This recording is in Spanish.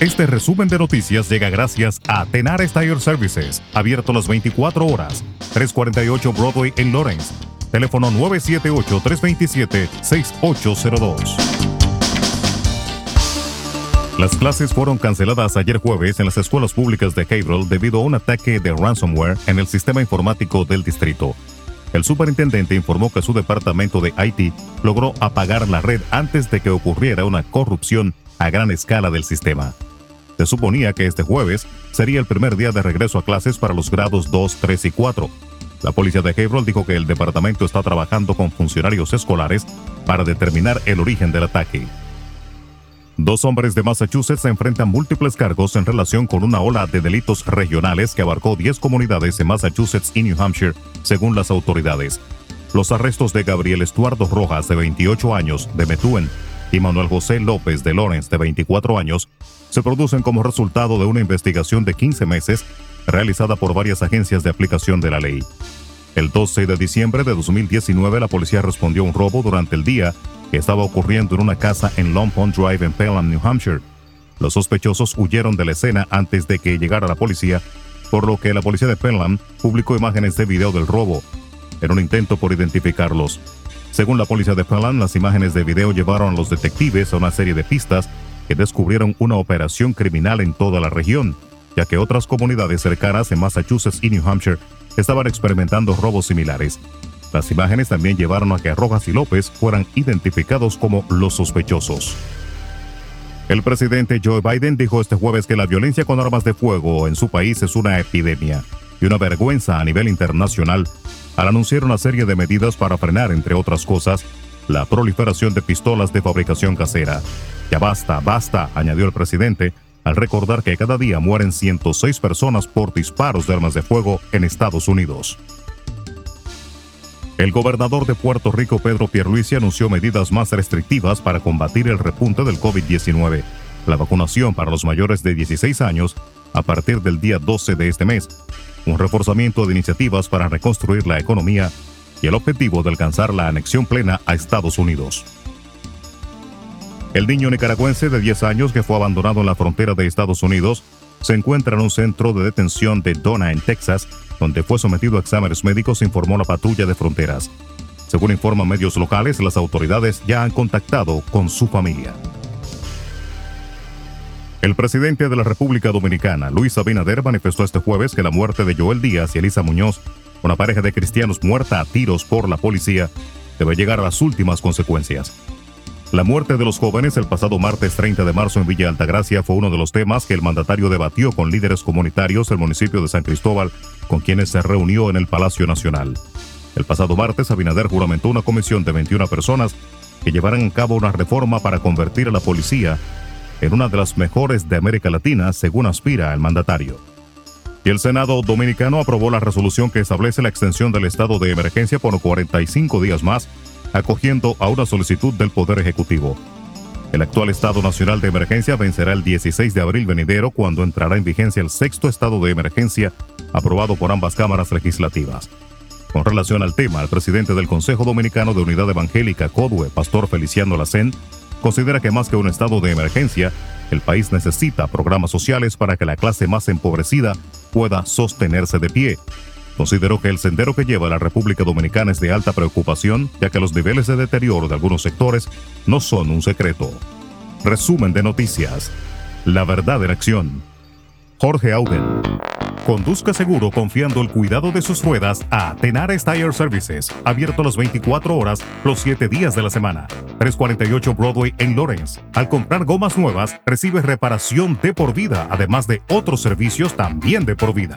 Este resumen de noticias llega gracias a Tenar Tire Services, abierto las 24 horas, 348 Broadway en Lawrence. Teléfono 978-327-6802. Las clases fueron canceladas ayer jueves en las escuelas públicas de Haverhill debido a un ataque de ransomware en el sistema informático del distrito. El superintendente informó que su departamento de IT logró apagar la red antes de que ocurriera una corrupción a gran escala del sistema. Se suponía que este jueves sería el primer día de regreso a clases para los grados 2, 3 y 4. La policía de Haverhill dijo que el departamento está trabajando con funcionarios escolares para determinar el origen del ataque. Dos hombres de Massachusetts enfrentan múltiples cargos en relación con una ola de delitos regionales que abarcó 10 comunidades en Massachusetts y New Hampshire, según las autoridades. Los arrestos de Gabriel Estuardo Rojas, de 28 años, de Methuen, y Manuel José López de Lawrence, de 24 años, se producen como resultado de una investigación de 15 meses realizada por varias agencias de aplicación de la ley. El 12 de diciembre de 2019, la policía respondió a un robo durante el día que estaba ocurriendo en una casa en Long Pond Drive en Pelham, New Hampshire. Los sospechosos huyeron de la escena antes de que llegara la policía, por lo que la policía de Pelham publicó imágenes de video del robo, en un intento por identificarlos. Según la policía de Pelham, las imágenes de video llevaron a los detectives a una serie de pistas que descubrieron una operación criminal en toda la región, ya que otras comunidades cercanas en Massachusetts y New Hampshire estaban experimentando robos similares. Las imágenes también llevaron a que Rojas y López fueran identificados como los sospechosos. El presidente Joe Biden dijo este jueves que la violencia con armas de fuego en su país es una epidemia y una vergüenza a nivel internacional al anunciar una serie de medidas para frenar, entre otras cosas, la proliferación de pistolas de fabricación casera. Ya basta, basta, añadió el presidente, al recordar que cada día mueren 106 personas por disparos de armas de fuego en Estados Unidos. El gobernador de Puerto Rico, Pedro Pierluisi, anunció medidas más restrictivas para combatir el repunte del COVID-19, la vacunación para los mayores de 16 años a partir del día 12 de este mes, un reforzamiento de iniciativas para reconstruir la economía y el objetivo de alcanzar la anexión plena a Estados Unidos. El niño nicaragüense de 10 años que fue abandonado en la frontera de Estados Unidos se encuentra en un centro de detención de Donna en Texas, donde fue sometido a exámenes médicos, informó la patrulla de fronteras. Según informan medios locales, las autoridades ya han contactado con su familia. El presidente de la República Dominicana, Luis Abinader, manifestó este jueves que la muerte de Joel Díaz y Elisa Muñoz, una pareja de cristianos muerta a tiros por la policía, debe llegar a las últimas consecuencias. La muerte de los jóvenes el pasado martes 30 de marzo en Villa Altagracia fue uno de los temas que el mandatario debatió con líderes comunitarios del municipio de San Cristóbal, con quienes se reunió en el Palacio Nacional. El pasado martes, Abinader juramentó una comisión de 21 personas que llevarán a cabo una reforma para convertir a la policía en una de las mejores de América Latina, según aspira el mandatario. Y el Senado dominicano aprobó la resolución que establece la extensión del estado de emergencia por 45 días más, acogiendo a una solicitud del Poder Ejecutivo. El actual estado nacional de emergencia vencerá el 16 de abril venidero cuando entrará en vigencia el sexto estado de emergencia aprobado por ambas cámaras legislativas. Con relación al tema, el presidente del Consejo Dominicano de Unidad Evangélica CODUE, Pastor Feliciano Lacén, considera que más que un estado de emergencia, el país necesita programas sociales para que la clase más empobrecida pueda sostenerse de pie. Consideró que el sendero que lleva a la República Dominicana es de alta preocupación, ya que los niveles de deterioro de algunos sectores no son un secreto. Resumen de noticias. La verdad en acción. Jorge Auden. Conduzca seguro confiando el cuidado de sus ruedas a Tenares Tire Services, abierto las 24 horas, los 7 días de la semana. 348 Broadway en Lawrence. Al comprar gomas nuevas, recibe reparación de por vida, además de otros servicios también de por vida.